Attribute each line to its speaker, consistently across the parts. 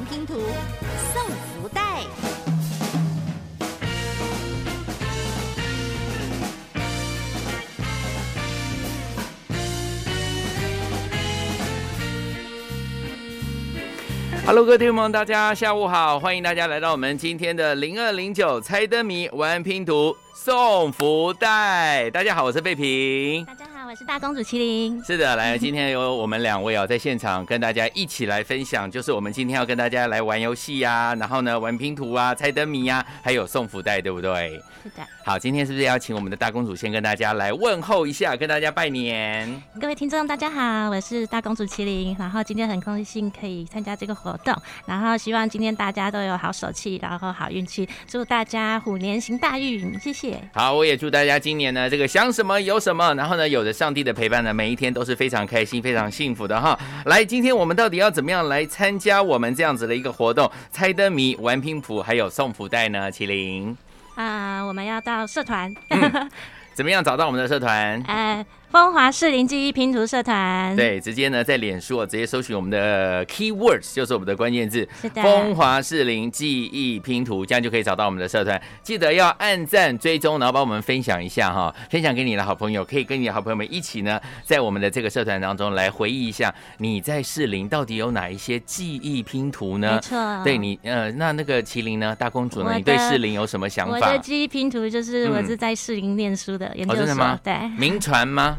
Speaker 1: 玩拼图，送福袋。
Speaker 2: Hello，各位听众朋友，大家下午好，欢迎大家来到我们今天的零二零九猜灯谜玩拼图送福袋。大家好，我是贝平。
Speaker 3: 大家好，我是大公主麒麟。
Speaker 2: 是的，来，今天有我们两位哦，在现场跟大家一起来分享，就是我们今天要跟大家来玩游戏呀，然后呢玩拼图啊、猜灯谜呀，还有送福袋，对不对？
Speaker 3: 是的，
Speaker 2: 好，今天是不是要请我们的大公主先跟大家来问候一下，跟大家拜年？
Speaker 3: 各位听众大家好，我是大公主麒麟。然后今天很高兴可以参加这个活动，然后希望今天大家都有好手气，然后好运气，祝大家虎年行大运，谢谢。
Speaker 2: 好，我也祝大家今年呢，这个想什么有什么，然后呢，有着上帝的陪伴呢，每一天都是非常开心、非常幸福的哈。来，今天我们到底要怎么样来参加我们这样子的一个活动？猜灯谜、玩拼谱，还有送福袋呢？麒麟，
Speaker 3: 啊、我们要到社团，
Speaker 2: 怎么样找到我们的社团？
Speaker 3: 呃，风华士林记忆拼图社团。，
Speaker 2: 对，直接呢在脸书哦，直接搜寻我们的 keywords，就是我们的关键字
Speaker 3: 是的
Speaker 2: 风华士林记忆拼图，这样就可以找到我们的社团。记得要按赞追踪，然后帮我们分享一下哈，分享给你的好朋友，可以跟你的好朋友们一起呢，在我们的这个社团当中来回忆一下你在士林到底有哪一些记忆拼图呢
Speaker 3: 没？错。
Speaker 2: 对你，呃，那那个麒麟呢，大公主呢，你对士林有什么想法
Speaker 3: 我的？记忆拼图就是
Speaker 2: 嗯
Speaker 3: 我是在士林念书的研究所，
Speaker 2: 哦真的吗
Speaker 3: 对，
Speaker 2: 名传吗？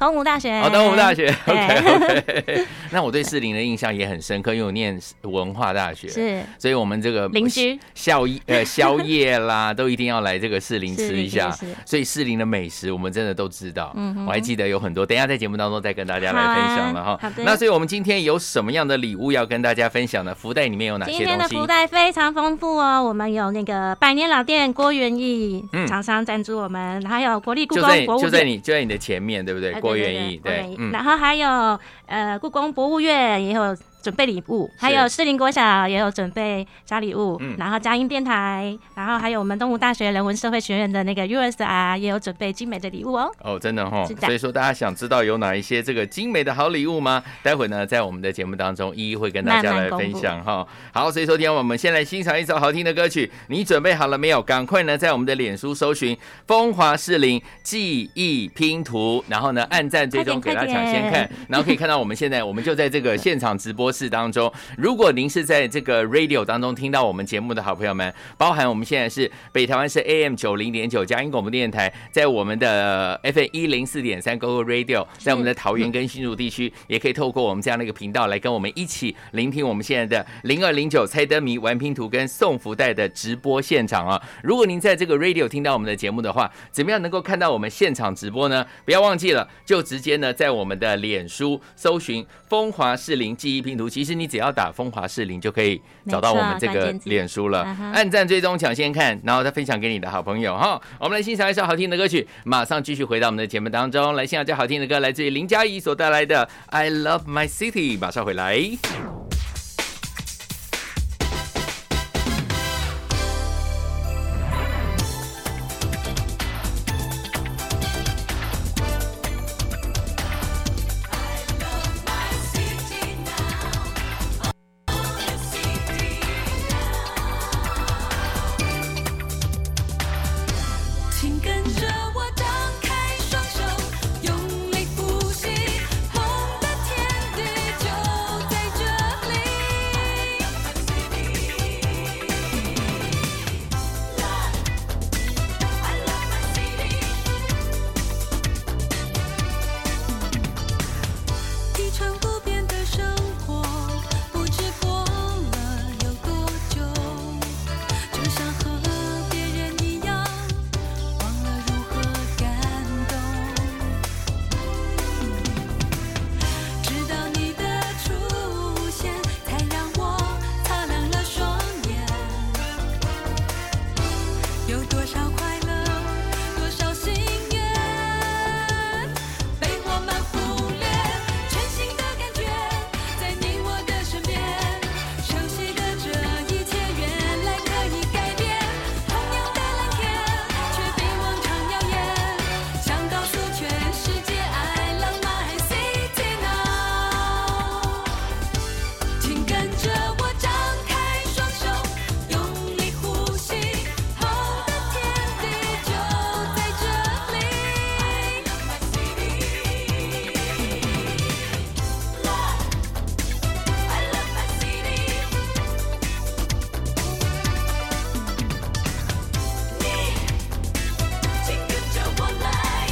Speaker 3: 东吴大学。
Speaker 2: 哦，东吴大学，OK OK。那我对士林的印象也很深刻，因为我念文化大学，
Speaker 3: 是
Speaker 2: 所以我们这个
Speaker 3: 邻居
Speaker 2: 宵夜呃宵夜啦，都一定要来这个士林吃一下。所以士林的美食我们真的都知道，
Speaker 3: 嗯哼
Speaker 2: 我还记得有很多，等一下在节目当中再跟大家来分享了哈。
Speaker 3: 好的
Speaker 2: 那所以我们今天有什么样的礼物要跟大家分享呢？福袋里面有哪些东西？
Speaker 3: 天的福袋非常丰富哦，我们有那个百年老店郭元义
Speaker 2: 嗯
Speaker 3: 厂商赞助我们，还有国立故宫博物院。
Speaker 2: 就在你就在你的前面，对不对？
Speaker 3: 呃
Speaker 2: 郭元义，
Speaker 3: 郭元义
Speaker 2: 嗯，
Speaker 3: 然后还有呃故宫博物院也有准备礼物，还有士林国小也有准备小礼物，
Speaker 2: 嗯
Speaker 3: 然后佳音电台，然后还有我们东吴大学人文社会学院的那个 USR 也有准备精美的礼物哦。
Speaker 2: 哦，真的哈、
Speaker 3: 是的
Speaker 2: 所以说大家想知道有哪一些这个精美的好礼物吗？待会呢，在我们的节目当中一一会跟大家来分享哈。好，所以说听我们先来欣赏一首好听的歌曲，你准备好了没有？赶快呢，在我们的脸书搜寻“风华士林记忆拼图”，然后呢按赞追踪，给大家抢先看，然后可以看到我们现在我们就在这个现场直播室当中。如果您是在这个 radio 当中听到我们节目的好朋友们，包含我们现在是北台湾是 AM 九零点九佳音广播电台，在我们的 FM 一零四点三 GO Radio，在我们的桃园跟新竹地区，也可以透过我们这样的一个频道来跟我们一起聆听我们现在的零二零九猜灯谜、玩拼图跟送福袋的直播现场啊！如果您在这个 radio 听到我们的节目的话，怎么样能够看到我们现场直播呢？不要忘记了，就直接呢在我们的脸书搜寻“风华士林记忆拼图”，其实你只要打“风华士林”就可以找到我们这个脸书了按赞追踪抢先看，然后再分享给你的好朋友哈。我们来欣赏一首好听的歌曲，马上继续回到我们的节目当中来欣赏这好听的歌，来自于林佳怡所带来的《I Love My City》，马上回来。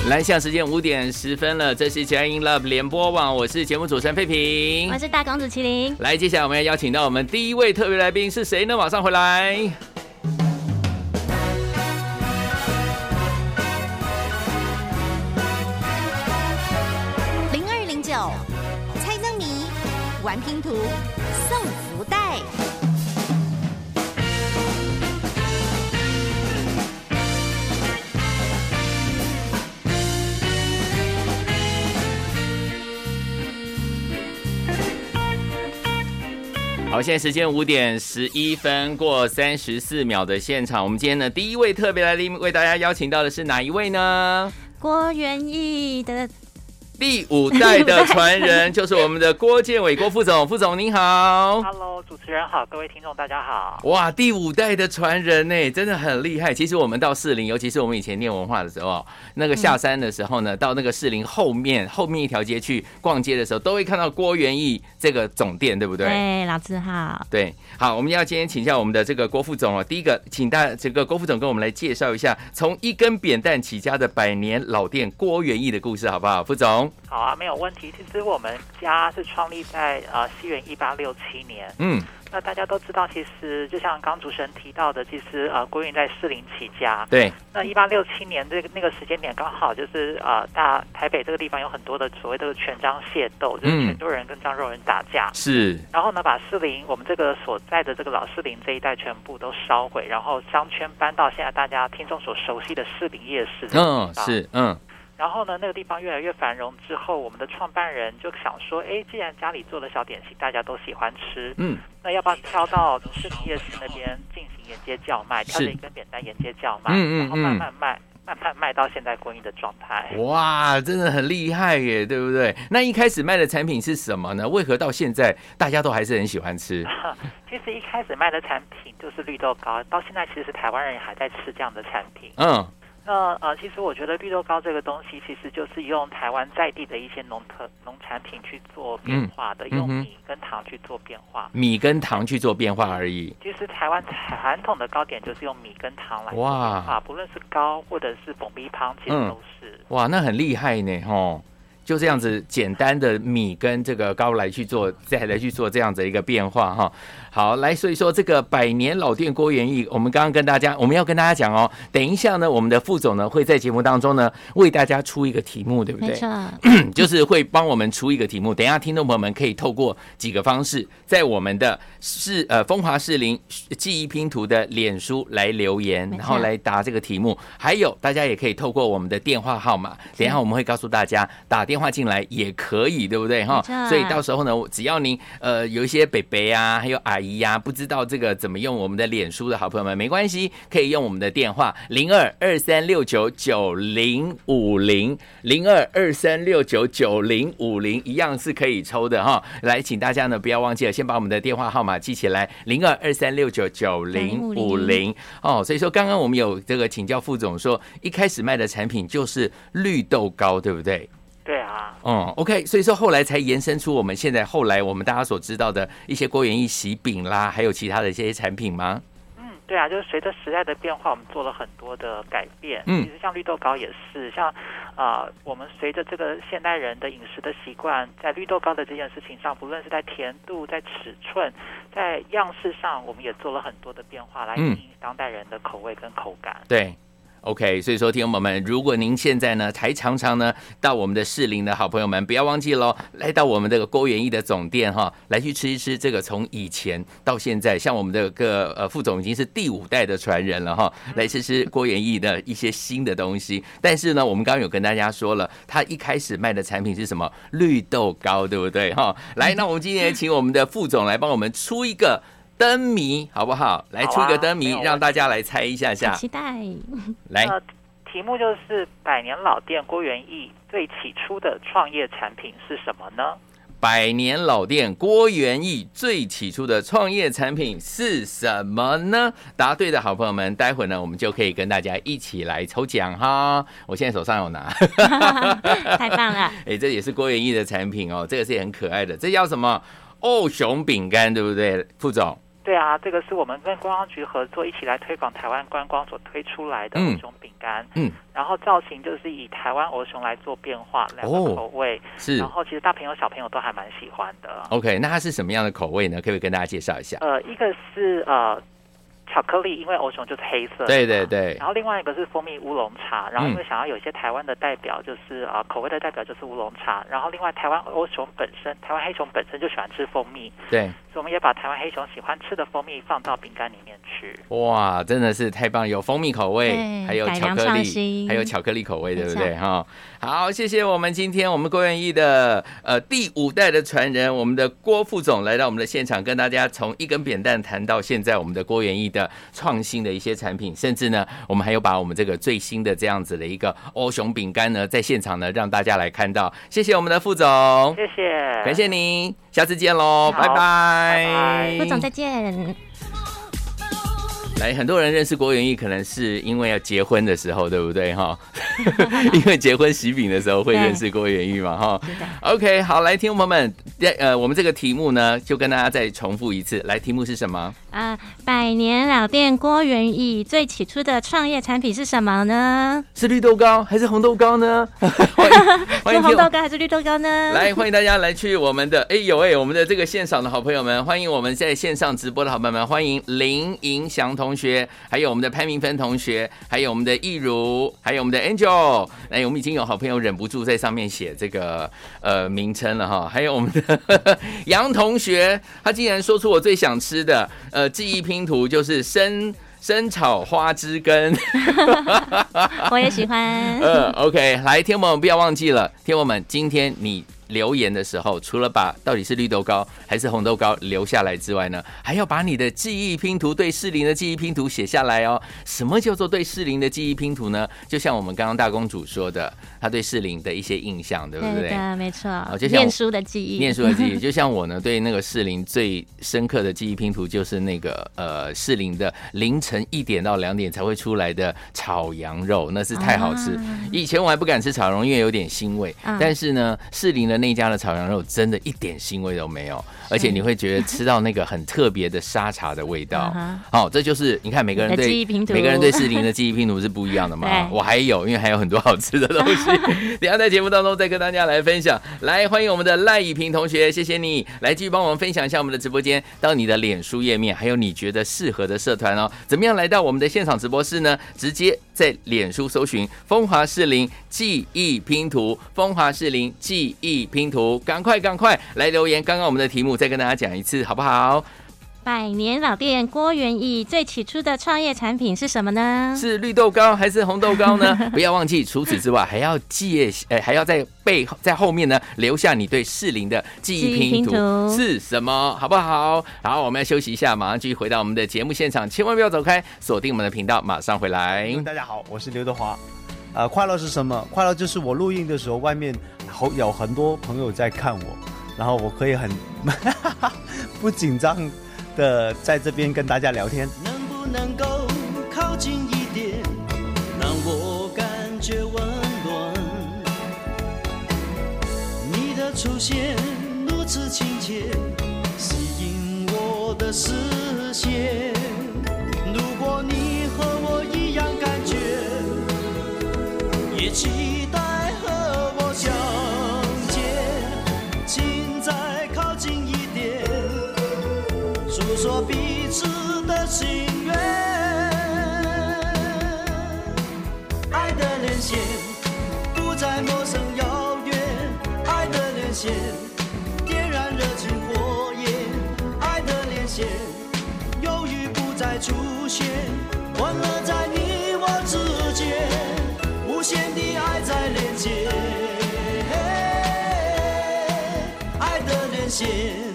Speaker 2: 来，现在时间五点十分了，这是佳音 Love 联播网，我是节目主持人费平
Speaker 3: 我。是大公主麒麟。
Speaker 2: 来，接下来我们要邀请到我们第一位特别来宾是谁呢？马上回来。好，现在时间五点十一分过三十四秒的现场，我们今天呢第一位特别来宾为大家邀请到的是哪一位呢？
Speaker 3: 郭元义的
Speaker 2: 第五代的传人就是我们的郭建伟郭副总，副总您好。
Speaker 4: Hello，主持人好，各位听众大家好。
Speaker 2: 哇，第五代的传人呢，真的很厉害。其实我们到士林，尤其是我们以前念文化的时候，那个下山的时候呢，到那个士林后面后面一条街去逛街的时候，都会看到郭元义这个总店，对不对？
Speaker 3: 对老师好，
Speaker 2: 对，好，我们要今天请教我们的这个郭副总哦。第一个，请大这个郭副总跟我们来介绍一下从一根扁担起家的百年老店郭元义的故事，好不好？副总，
Speaker 4: 好啊，没有问题。其实我们家是创立在呃西元一八六七年。
Speaker 2: 嗯，
Speaker 4: 那大家都知道，其实就像刚主持人提到的，其实呃郭云在士林起家。
Speaker 2: 对，
Speaker 4: 那一八六七年这个那个时间点刚好就是呃大台北这个地方有很多的所谓的权章械斗，就是
Speaker 2: 嗯
Speaker 4: 泉州人跟漳州人打架。
Speaker 2: 是，
Speaker 4: 然后呢，把士林我们这个所在的这个老士林这一带全部都烧毁，然后商圈搬到现在大家听众所熟悉的士林夜市这个
Speaker 2: 嗯。是，嗯，
Speaker 4: 然后呢，那个地方越来越繁荣之后，我们的创办人就想说，哎，既然家里做的小点心大家都喜欢吃，
Speaker 2: 嗯，
Speaker 4: 那要不要挑到士林夜市那边进行沿街叫卖，挑着一根扁担沿街叫卖，
Speaker 2: 嗯嗯
Speaker 4: 然后慢慢卖，慢慢卖到现在供应的状态。
Speaker 2: 哇，真的很厉害耶，对不对？那一开始卖的产品是什么呢？为何到现在大家都还是很喜欢吃？
Speaker 4: 其实一开始卖的产品就是绿豆糕，到现在其实台湾人也还在吃这样的产品。
Speaker 2: 嗯，
Speaker 4: 那呃，其实我觉得绿豆糕这个东西，其实就是用台湾在地的一些农特农产品去做变化的，用米跟糖去做变化。
Speaker 2: 米跟糖去做变化而已。
Speaker 4: 其实台湾传统的糕点就是用米跟糖来做
Speaker 2: 哇
Speaker 4: 变化，不论是糕或者是蹦米汤，其实
Speaker 2: 嗯
Speaker 4: 都是。
Speaker 2: 哇，那很厉害呢，吼！就这样子简单的米跟这个糕来去做，再来去做这样子一个变化哈。好，来，所以说这个百年老店郭元义，我们刚刚跟大家，我们要跟大家讲哦，等一下呢，我们的副总呢会在节目当中呢为大家出一个题目，对不对？
Speaker 3: 没错，
Speaker 2: 就是会帮我们出一个题目。等一下，听众朋友们可以透过几个方式，在我们的是呃风华士林记忆拼图的脸书来留言，然后来答这个题目。还有，大家也可以透过我们的电话号码，等一下我们会告诉大家打电话进来也可以，对不对哈所以到时候呢，只要您呃有一些北北啊，还有阿姨呀、不知道这个怎么用我们的脸书的好朋友们，没关系，可以用我们的电话零二二三六九九零五零零二二三六九九零五零，一样是可以抽的哈。来，请大家呢不要忘记了，先把我们的电话号码记起来，零二二三六九九零五零哦。所以说，刚刚我们有这个请教副总说，一开始卖的产品就是绿豆糕，对不对？
Speaker 4: 对啊，
Speaker 2: 嗯，OK，所以说后来才延伸出我们现在后来我们大家所知道的一些郭元义喜饼啦，还有其他的一些产品吗？
Speaker 4: 嗯，对啊，就是随着时代的变化，我们做了很多的改变。
Speaker 2: 嗯
Speaker 4: 其实像绿豆糕也是，像啊、呃我们随着这个现代人的饮食的习惯，在绿豆糕的这件事情上，不论是在甜度、在尺寸、在样式上，我们也做了很多的变化，来
Speaker 2: 嗯
Speaker 4: 应应当代人的口味跟口感。
Speaker 2: 对。OK，所以说，听众朋友们，如果您现在呢还常常呢到我们的士林的好朋友们，不要忘记喽，来到我们这个郭元义的总店哈，来去吃一吃这个从以前到现在，像我们这个呃副总已经是第五代的传人了哈，来吃吃郭元义的一些新的东西。但是呢，我们刚刚有跟大家说了，他一开始卖的产品是什么？绿豆糕，对不对哈？来，那我们今天请我们的副总来帮我们出一个。灯谜好不好？来出一个灯谜让大家来猜一下下。
Speaker 3: 期待。
Speaker 2: 来，
Speaker 4: 那题目就是百年老店郭元义最起初的创业产品是什么呢？
Speaker 2: 百年老店郭元义最起初的创业产品是什么呢？答对的好朋友们，待会呢我们就可以跟大家一起来抽奖哈。我现在手上有拿，
Speaker 3: 太棒了！
Speaker 2: 哎，这也是郭元义的产品哦，这个是很可爱的，这叫什么？哦熊饼干，对不对，副总？
Speaker 4: 对啊，这个是我们跟观光局合作，一起来推广台湾观光所推出来的
Speaker 2: 嗯
Speaker 4: 欧熊饼干。
Speaker 2: 嗯，
Speaker 4: 然后造型就是以台湾鹅熊来做变化，两
Speaker 2: 哦
Speaker 4: 个口味。
Speaker 2: 是
Speaker 4: 然后其实大朋友小朋友都还蛮喜欢的。
Speaker 2: OK，那它是什么样的口味呢？可不可以跟大家介绍一下？
Speaker 4: 呃，一个是呃巧克力，因为欧熊就是黑色的。
Speaker 2: 对对对
Speaker 4: 然后另外一个是蜂蜜乌龙茶，然后因为
Speaker 2: 嗯
Speaker 4: 想要有一些台湾的代表，就是呃口味的代表就是乌龙茶，然后另外台湾欧熊本身，台湾黑熊本身就喜欢吃蜂蜜，
Speaker 2: 对，
Speaker 4: 所以我们也把台湾黑熊喜欢吃的蜂蜜放到饼干里面去。
Speaker 2: 哇，真的是太棒！有蜂蜜口味，还有巧克力，还有巧克力口味，对不对？哈，好，谢谢我们今天我们郭元义的呃第五代的传人，我们的郭副总来到我们的现场，跟大家从一根扁担谈到现在我们的郭元义的创新的一些产品，甚至呢，我们还有把我们这个最新的这样子的一个欧熊饼干呢，在现场呢让大家来看到。谢谢我们的副总，
Speaker 4: 谢谢，
Speaker 2: 感谢您，下次见喽，拜拜
Speaker 3: 副总再见。
Speaker 2: 来，很多人认识郭元义，可能是因为要结婚的时候，对不对哈？因为结婚喜饼的时候会认识郭元义嘛哈。OK，好，来，听众朋友们，呃，我们这个题目呢，就跟大家再重复一次。来，题目是什么？
Speaker 3: 啊，百年老店郭元义最起初的创业产品是什么呢？
Speaker 2: 是绿豆糕还是红豆糕呢？欢迎 欢
Speaker 3: 是红豆糕还是绿豆糕呢？
Speaker 2: 来，欢迎大家来去我们的哎有哎，我们的这个现场的好朋友们，欢迎我们在线上直播的好朋友们，欢迎林银祥同学，还有我们的潘明芬同学，还有我们的易如，还有我们的 Angel。哎，我们已经有好朋友忍不住在上面写这个呃名称了哈，还有我们的 杨同学，他竟然说出我最想吃的呃记忆拼图就是生生炒花枝根。
Speaker 3: 我也喜欢。
Speaker 2: 嗯，OK，来，听众们不要忘记了，听众们，今天你留言的时候，除了把到底是绿豆糕还是红豆糕留下来之外呢，还要把你的记忆拼图对适龄的记忆拼图写下来哦。什么叫做对适龄的记忆拼图呢？就像我们刚刚大公主说的，她对适龄的一些印象，对不对？
Speaker 3: 对的，没错
Speaker 2: 就。像
Speaker 3: 念书的记忆，
Speaker 2: 念书的记忆，就像我呢，对那个适龄最深刻的记忆拼图，就是那个呃适龄的凌晨一点到两点才会出来的炒羊肉，那是太好吃。
Speaker 3: 啊
Speaker 2: 以前我还不敢吃炒羊肉，因为有点腥味。
Speaker 3: 嗯
Speaker 2: 但是呢，适龄的那家的炒羊肉真的一点腥味都没有，而且你会觉得吃到那个很特别的沙茶的味道
Speaker 3: 嗯。
Speaker 2: 好、这就是你看每个人对每个人对适龄的记忆拼图是不一样的嘛。我还有，因为还有很多好吃的东西，等一下在节目当中再跟大家来分享。来，欢迎我们的赖以平同学，谢谢你来继续帮我们分享一下我们的直播间到你的脸书页面，还有你觉得适合的社团哦。怎么样来到我们的现场直播室呢？直接在脸书搜寻“风华士林记忆拼图”，风华士林记忆拼图，赶快赶快来留言。刚刚我们的题目再跟大家讲一次，好不好？
Speaker 3: 百年老店郭元义最起初的创业产品是什么呢？
Speaker 2: 是绿豆糕还是红豆糕呢？不要忘记，除此之外还要记，呃，还要在背后在后面呢留下你对适龄的记忆拼图是什么，好不好？好，我们要休息一下，马上继续回到我们的节目现场，千万不要走开，锁定我们的频道，马上回来。
Speaker 5: 大家好，我是刘德华。呃，快乐是什么？快乐就是我录音的时候，外面好有很多朋友在看我，然后我可以很 不紧张的在这边跟大家聊天。
Speaker 6: 能不能够靠近一点，让我感觉温暖？你的出现如此亲切，吸引我的视线。如果你和我一样感觉，也期待说彼此的心愿。爱的连线不再陌生遥远，爱的连线点燃热情火焰，爱的连线犹豫不再出现，欢乐在你我之间，无限的爱在连接，爱的连线。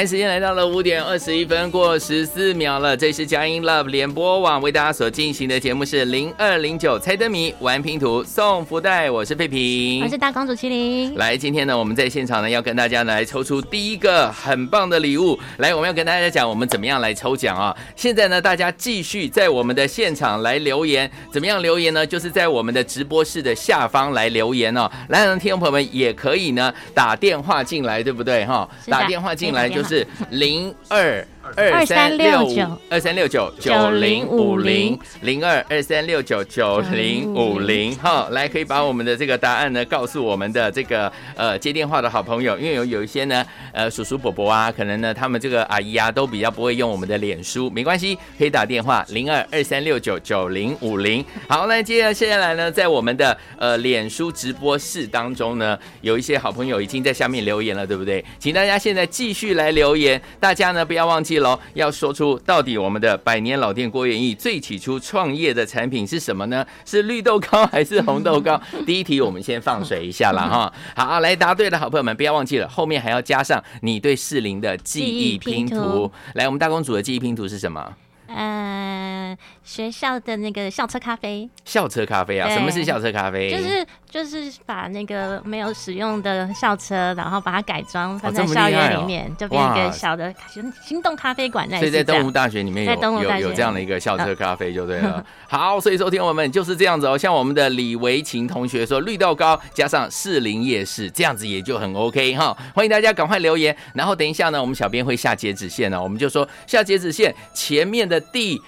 Speaker 2: 来，时间来到了五点二十一分过十四秒了，这里是佳音 Love 联播网为大家所进行的节目是零二零九猜灯谜玩拼图送福袋，我是佩平，
Speaker 3: 我是大公主麒麟。
Speaker 2: 来，今天呢，我们在现场呢要跟大家来抽出第一个很棒的礼物。来，我们要跟大家讲我们怎么样来抽奖啊？现在呢，大家继续在我们的现场来留言，怎么样留言呢？就是在我们的直播室的下方来留言哦。来，让听众朋友们也可以呢打电话进来，对不对哈？打电话进来就是是零二二三六九二三六九九零五零零二二三六九九零五零，好，来可以把我们的这个答案呢告诉我们的这个呃接电话的好朋友，因为有有一些呢呃叔叔伯伯啊，可能呢他们这个阿姨啊都比较不会用我们的脸书，没关系，可以打电话零二二三六九九零五零。好，那接着接下来呢，在我们的呃脸书直播室当中呢，有一些好朋友已经在下面留言了，对不对？请大家现在继续来留言，大家呢不要忘记喽，要说出到底我们的百年老店郭元义最起初创业的产品是什么呢？是绿豆糕还是红豆糕？第一题我们先放水一下啦哈。好，来答对的好朋友们不要忘记了，后面还要加上你对适龄的记忆拼图
Speaker 3: 图。
Speaker 2: 来，我们大公主的记忆拼图是什么？
Speaker 3: 呃，学校的那个校车咖啡，
Speaker 2: 校车咖啡啊？什么是校车咖啡？
Speaker 3: 就是就是把那个没有使用的校车，然后把它改装放在校园里面，就变一个小的行行动咖啡馆。那
Speaker 2: 所以在东吴。大学里面有有有这样的一个校车咖啡就对了。好，所以说听我们就是这样子哦。像我们的李维琴同学说，绿豆糕加上士林夜市，这样子也就很 OK 哈。欢迎大家赶快留言，然后等一下呢，我们小编会下截止线呢，我们就说下截止线前面的第。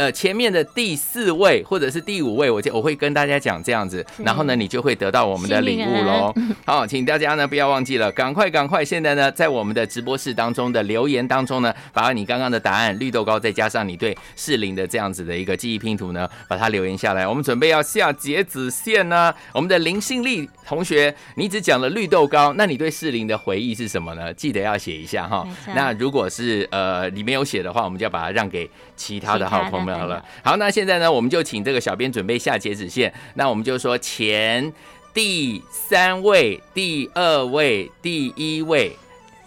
Speaker 2: 呃，前面的第四位或者是第五位，我就我会跟大家讲这样子，然后呢，你就会得到我们的礼物喽。好，请大家呢不要忘记了，赶快赶快！现在呢，在我们的直播室当中的留言当中呢，把你刚刚的答案绿豆糕，再加上你对适龄的这样子的一个记忆拼图呢，把它留言下来。我们准备要下截止线呢。我们的林信丽同学，你只讲了绿豆糕，那你对适龄的回忆是什么呢？记得要写一下哈那如果是呃你没有写的话，我们就要把它让给其他的好朋友们好了。好，那现在呢，我们就请这个小编准备下截止线。那我们就说前第三位、第二位、第一位，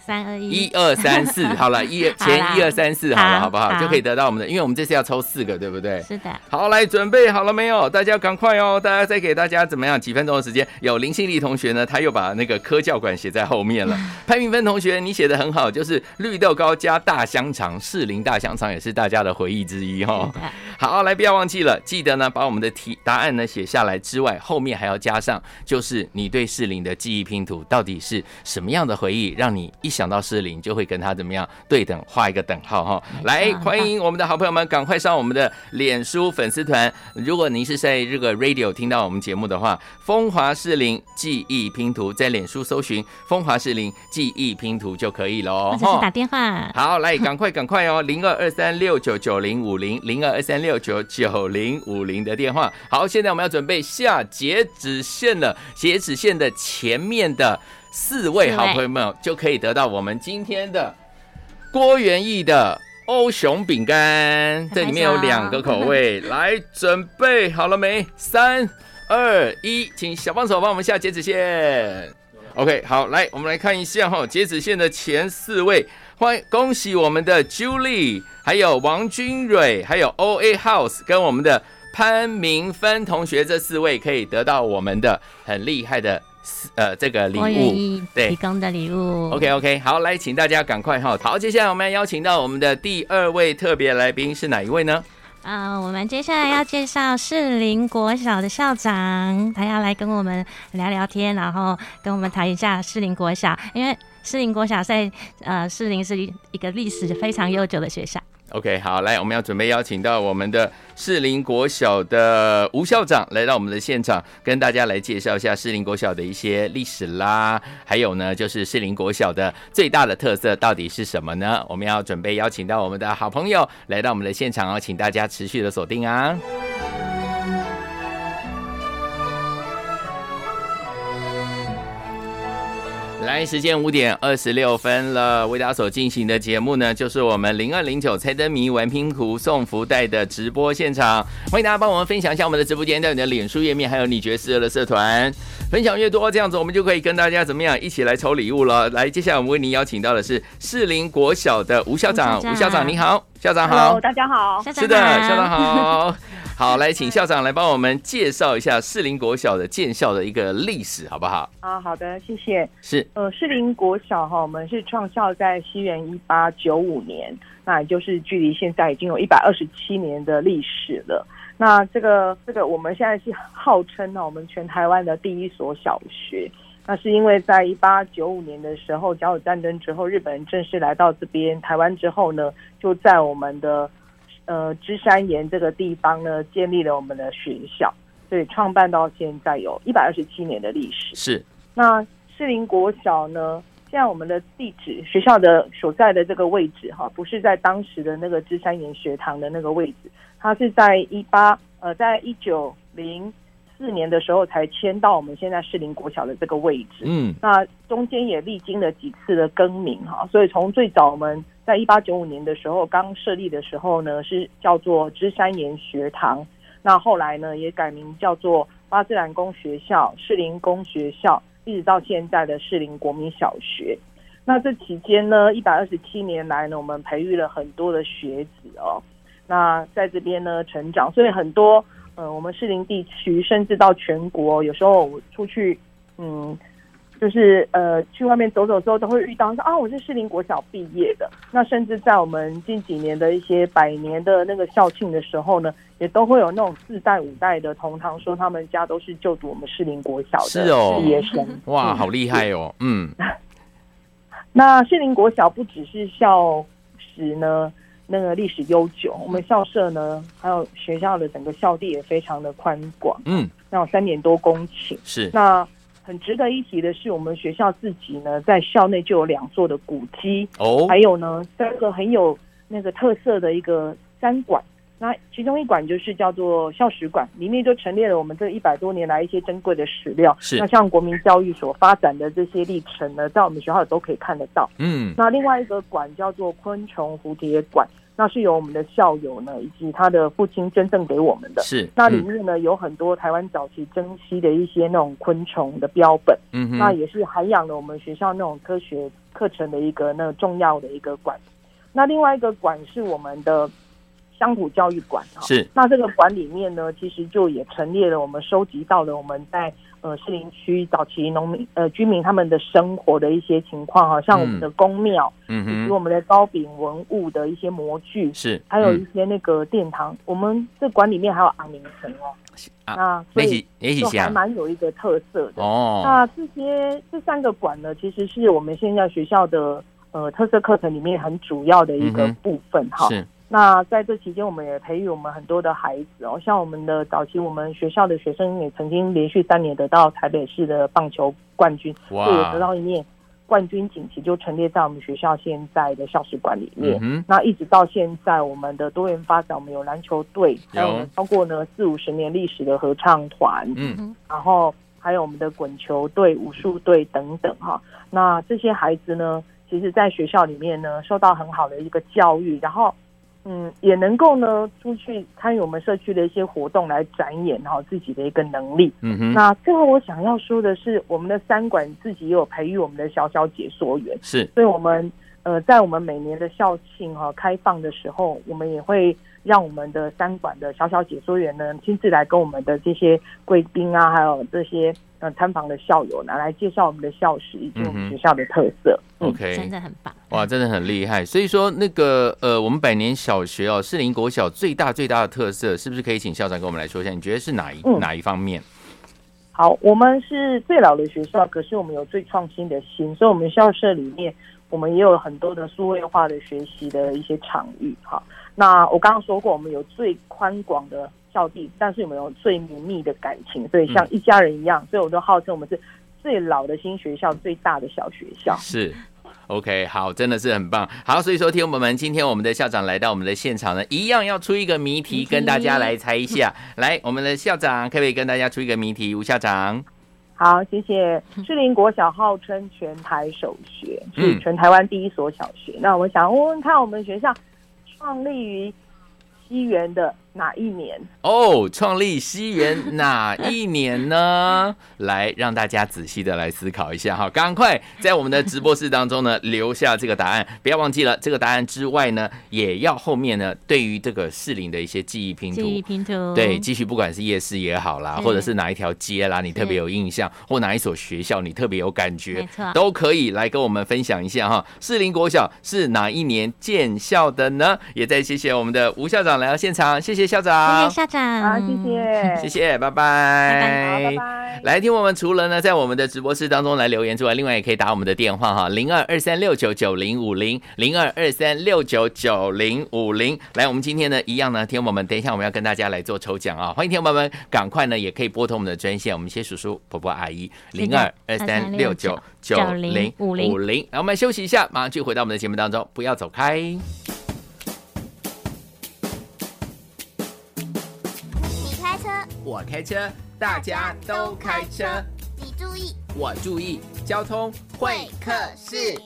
Speaker 3: 三二
Speaker 2: 一
Speaker 3: 一，
Speaker 2: 二三四，好了，一前一二三四，好了，
Speaker 3: 好
Speaker 2: 好不好？就可以得到我们的，因为我们这次要抽四个，对不对？
Speaker 3: 是的，
Speaker 2: 好，来准备好了没有？大家赶快哦！大家再给大家怎么样？几分钟的时间？有林信丽同学呢，他又把那个科教馆写在后面了。潘明芬同学，你写的很好，就是绿豆糕加大香肠，士林大香肠也是大家的回忆之一哈、哦。好，来不要忘记了，记得呢把我们的题答案呢写下来之外，后面还要加上，就是你对士林的记忆拼图到底是什么样的回忆，让你一想到是零就会跟他怎么样对等画一个等号哈。来，欢迎我们的好朋友们赶快上我们的脸书粉丝团。如果您是在这个 radio 听到我们节目的话，风华士林记忆拼图在脸书搜寻风华士林记忆拼图就可以喽。
Speaker 3: 或者是打电话。
Speaker 2: 好，来，赶快赶快哦，零二二三六九九零五零零二二三六九九零五零的电话。好，现在我们要准备下截止线了，截止线的前面的四位好朋友们就可以得到我们今天的郭元义的。欧熊饼干，这里面有两个口味，来准备好了没？三、二、一，请小帮手帮我们下截止线。OK，好，来，我们来看一下哈，截止线的前四位，欢迎恭喜我们的 Julie，还有王君蕊，还有 OA House 跟我们的潘明芬同学，这四位可以得到我们的很厉害的呃这个礼物。对
Speaker 3: 提供的礼物。
Speaker 2: OK OK，好，来，请大家赶快哈。好，接下来我们要邀请到我们的第二位特别来宾是哪一位呢？
Speaker 3: 啊、我们接下来要介绍士林国小的校长，他要来跟我们聊聊天，然后跟我们谈一下士林国小，因为士林国小在呃士林是一个历史非常悠久的学校。
Speaker 2: OK，好，来，我们要准备邀请到我们的士林国小的吴校长来到我们的现场，跟大家来介绍一下士林国小的一些历史啦，还有呢，就是士林国小的最大的特色到底是什么呢？我们要准备邀请到我们的好朋友来到我们的现场哦，请大家持续的锁定啊。来，时间五点二十六分了，为大家所进行的节目呢，就是我们零二零九猜灯谜玩拼图送福袋的直播现场，欢迎大家帮我们分享一下我们的直播间在你的脸书页面，还有你觉得适合的社团。分享越多，这样子我们就可以跟大家怎么样一起来抽礼物了。来，接下来我们为您邀请到的是士林国小的吴校长，
Speaker 3: 吴校长
Speaker 2: 吴校长你好，校长好
Speaker 7: Hello，。大家好。
Speaker 3: 校
Speaker 2: 是的，校长好。好，来请校长来帮我们介绍一下士林国小的建校的一个历史，好不好？
Speaker 7: 啊，好的，谢谢。
Speaker 2: 是，
Speaker 7: 呃，士林国小哈，我们是创校在西元一八九五年，那也就是距离现在已经有一百二十七年的历史了。那这个这个，我们现在是号称呢，我们全台湾的第一所小学。那是因为在一八九五年的时候，甲午战争之后，日本人正式来到这边台湾之后呢，就在我们的呃芝山岩这个地方呢，建立了我们的学校，所以创办到现在有一百二十七年的历史。
Speaker 2: 是，
Speaker 7: 那士林国小呢？现在我们的地址，学校的所在的这个位置哈，不是在当时的那个芝山岩学堂的那个位置，它是在一八呃，在一九零四年的时候才迁到我们现在士林国小的这个位置。
Speaker 2: 嗯，
Speaker 7: 那中间也历经了几次的更名哈，所以从最早我们在一八九五年的时候刚设立的时候呢，是叫做芝山岩学堂，那后来呢也改名叫做巴自然工学校、士林工学校，一直到现在的士林国民小学。那这期间呢，一百二十七年来呢，我们培育了很多的学子哦。那在这边呢成长，所以很多呃，我们士林地区甚至到全国，有时候我出去嗯，就是呃去外面走走之后，都会遇到说啊，我是士林国小毕业的。那甚至在我们近几年的一些百年的那个校庆的时候呢，也都会有那种四代五代的同堂说他们家都是就读我们士林国小的毕业生。
Speaker 2: 哇，
Speaker 7: 嗯
Speaker 2: 好厉害哦，嗯，
Speaker 7: 那士林国小不只是校史呢，那个历史悠久，我们校舍呢，还有学校的整个校地也非常的宽广，
Speaker 2: 嗯，
Speaker 7: 那有三点多公顷。
Speaker 2: 是，
Speaker 7: 那很值得一提的是，我们学校自己呢，在校内就有两座的古迹，
Speaker 2: 哦
Speaker 7: 还，有呢三个很有那个特色的一个三馆。那其中一馆就是叫做校史馆，里面就陈列了我们这一百多年来一些珍贵的史料。
Speaker 2: 是
Speaker 7: 那像国民教育所发展的这些历程呢，在我们学校都可以看得到。
Speaker 2: 嗯，
Speaker 7: 那另外一个馆叫做昆虫蝴蝶馆，那是由我们的校友呢以及他的父亲捐赠给我们的。
Speaker 2: 是，
Speaker 7: 那里
Speaker 2: 嗯
Speaker 7: 面呢有很多台湾早期珍稀的一些那种昆虫的标本，
Speaker 2: 嗯哼，
Speaker 7: 那也是涵养了我们学校那种科学课程的一个那个重要的一个馆。那另外一个馆是我们的乡土教育馆哈。
Speaker 2: 是，
Speaker 7: 那这个馆里面呢，其实就也陈列了我们收集到了我们在呃士林区早期农民呃居民他们的生活的一些情况哈，像我们的宫庙。
Speaker 2: 嗯
Speaker 7: 以及，我们的糕饼文物的一些模具，
Speaker 2: 是，
Speaker 7: 还有一
Speaker 2: 嗯
Speaker 7: 些那个殿堂。我们这馆里面还有昂明城哦，
Speaker 2: 啊
Speaker 7: 那所以就还蛮有一个特色的。
Speaker 2: 哦，
Speaker 7: 那这些这三个馆呢，其实是我们现在学校的呃特色课程里面很主要的一个部分哈。
Speaker 2: 是，
Speaker 7: 那在这期间，我们也培育我们很多的孩子哦，像我们的早期我们学校的学生也曾经连续三年得到台北市的棒球冠军，
Speaker 2: 哇。
Speaker 7: 所以也得到一面冠军锦旗，就陈列在我们学校现在的校史馆里面。
Speaker 2: 嗯，
Speaker 7: 那一直到现在，我们的多元发展，我们有篮球队，还有超过呢四五十年历史的合唱团，
Speaker 2: 嗯，
Speaker 7: 然后还有我们的滚球队、武术队等等哈。那这些孩子呢，其实在学校里面呢，受到很好的一个教育，然后嗯，也能够呢出去参与我们社区的一些活动，来展演哈自己的一个能力。
Speaker 2: 嗯哼，
Speaker 7: 那最后我想要说的是，我们的三馆自己也有培育我们的小小解说员，
Speaker 2: 是，
Speaker 7: 所以我们呃，在我们每年的校庆哈、开放的时候，我们也会让我们的三馆的小小解说员呢，亲自来跟我们的这些贵宾啊，还有这些呃参访的校友呢，来介绍我们的校史以及我们学校的特色。嗯
Speaker 2: OK，
Speaker 3: 真的很棒。
Speaker 2: 哇，真的很厉害。所以说，那个呃，我们百年小学哦，士林国小最大最大的特色，是不是可以请校长跟我们来说一下？你觉得是哪一、
Speaker 7: 嗯
Speaker 2: 哪一方面？
Speaker 7: 好，我们是最老的学校，可是我们有最创新的心，所以我们校舍里面我们也有很多的数位化的学习的一些场域哈。那我刚刚说过，我们有最宽广的校地，但是我们有最绵密的感情，所以像一家人一样，所以我都号称我们是最老的新学校，最大的小学校。
Speaker 2: 是。OK，好，真的是很棒。好，所以说，听众朋友们，今天我们的校长来到我们的现场呢，一样要出一个谜题，跟大家来猜一下。来，我们的校长可不可以跟大家出一个谜题？吴校长，
Speaker 7: 好，谢谢。士林国小号称全台首学，是
Speaker 2: 嗯
Speaker 7: 全台湾第一所小学。那我想问问看，我们学校创立于西元的哪一年？
Speaker 2: 哦，创立西元哪一年呢？来让大家仔细的来思考一下哈，赶快在我们的直播室当中呢留下这个答案，不要忘记了这个答案之外呢，也要后面呢对于这个士林的一些记忆拼图，
Speaker 3: 记忆拼图，
Speaker 2: 对，继续不管是夜市也好啦，或者是哪一条街啦，你特别有印象，或哪一所学校你特别有感觉
Speaker 3: 没错，
Speaker 2: 都可以来跟我们分享一下哈。士林国小是哪一年建校的呢？也再谢谢我们的吴校长来到现场，谢谢校
Speaker 3: 谢
Speaker 2: 长
Speaker 3: 谢谢，校长，
Speaker 7: 好，谢谢，
Speaker 2: 谢谢，拜
Speaker 7: 好，
Speaker 2: 拜，
Speaker 7: 拜拜。
Speaker 2: 来听我们除了呢在我们的直播室当中来留言之外，另外也可以打我们的电话哈，零二二三六九九零五零零二二三六九九零五零。来，我们今天呢一样呢，听友们，等一下我们要跟大家来做抽奖啊，欢迎听友们赶快呢也可以拨通我们的专线，我们谢叔叔婆婆阿姨零二二三六九九零五零。来，我们休息一下，马上就回到我们的节目当中，不要走开。我开车，大家都开车。
Speaker 8: 你注意，
Speaker 2: 我注意交通会客室。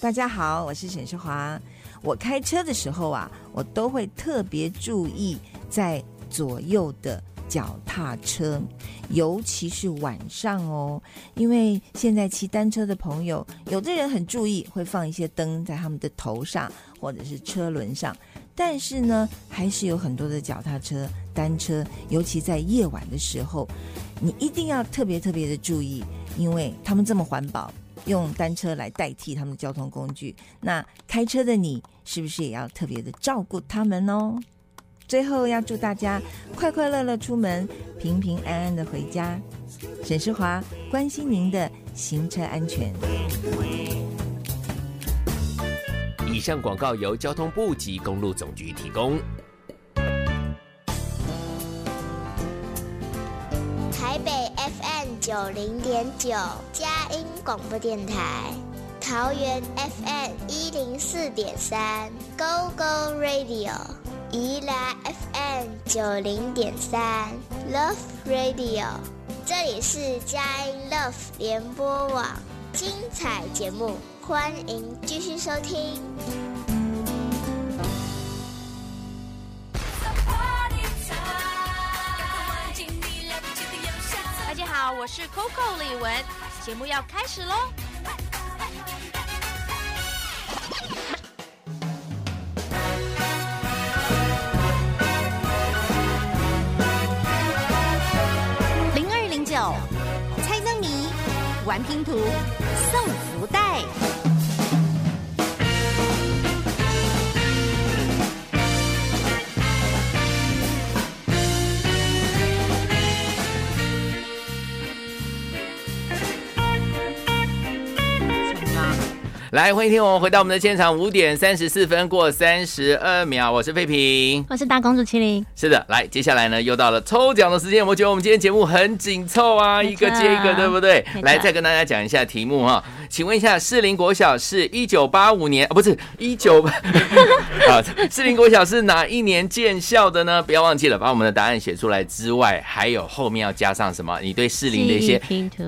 Speaker 9: 大家好，我是沈世华。我开车的时候啊，我都会特别注意在左右的脚踏车，尤其是晚上哦，因为现在骑单车的朋友，有的人很注意，会放一些灯在他们的头上或者是车轮上，但是呢，还是有很多的脚踏车、单车，尤其在夜晚的时候，你一定要特别特别的注意，因为他们这么环保。用单车来代替他们的交通工具，那开车的你是不是也要特别的照顾他们哦？最后要祝大家快快乐乐出门，平平安安的回家。沈世华关心您的行车安全。
Speaker 2: 以上广告由交通部及公路总局提供。
Speaker 8: 台北 FM 九零点九，佳音广播电台；桃园 FM 一零四点三，Go Go Radio；宜兰 FM 九零点三，Love Radio。这里是佳音 Love 联播网，精彩节目，欢迎继续收听。
Speaker 10: 大家好，我是 Coco 李玟，节目要开始喽！
Speaker 1: 玩拼图，送福袋。
Speaker 2: 来，欢迎听我们回到我们的现场，五点三十四分过三十二秒，我是费平。
Speaker 3: 我是大公主麒麟，
Speaker 2: 是的，来，接下来呢，又到了抽奖的时间。我觉得我们今天节目很紧凑啊，一个接一个，对不对来，再跟大家讲一下题目哈。请问一下，士林国小是一九八五年啊，不是一九 啊，士林国小是哪一年建校的呢？不要忘记了，把我们的答案写出来之外，还有后面要加上什么？你对士林的一些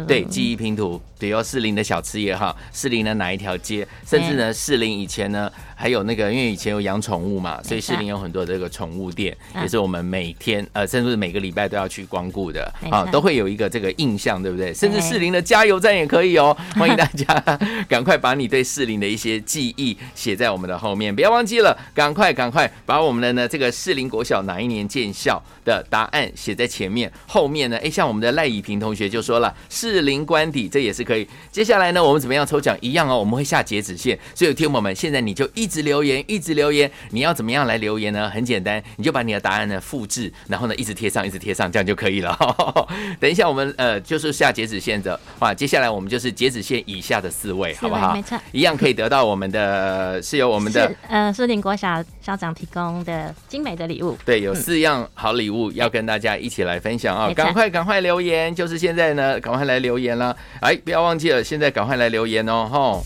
Speaker 2: 对记忆拼图，比如士林的小吃也好，士林的哪一条街，甚至呢，士林以前呢还有那个，因为以前有养宠物嘛，所以士林有很多这个宠物店，
Speaker 3: 嗯。
Speaker 2: 也是我们每天呃，甚至每个礼拜都要去光顾的
Speaker 3: 没
Speaker 2: 啊，都会有一个这个印象，对不对？甚至士林的加油站也可以哦，欢迎大家 赶快把你对士林的一些记忆写在我们的后面，不要忘记了，赶快赶快把我们的呢这个士林国小哪一年建校的答案写在前面，后面呢，哎，像我们的赖以平同学就说了士林官邸，这也是可以。接下来呢，我们怎么样抽奖一样哦，我们会下截止线，所以听众朋友们，现在你就一直留言，一直留言，你要怎么样来留言呢？很简单，你就把你的答案呢复制，然后呢一直贴上，一直贴上，这样就可以了。等一下我们呃就是下截止线的话，接下来我们就是截止线以下的四位，好不好？
Speaker 3: 没错，
Speaker 2: 一样可以得到我们的是由我们的
Speaker 3: 是呃士林国小校长提供的精美的礼物，
Speaker 2: 对，有四样好礼物要跟大家一起来分享啊！赶快赶快留言，就是现在呢，赶快来留言啦！哎，不要忘记了，现在赶快来留言哦，吼！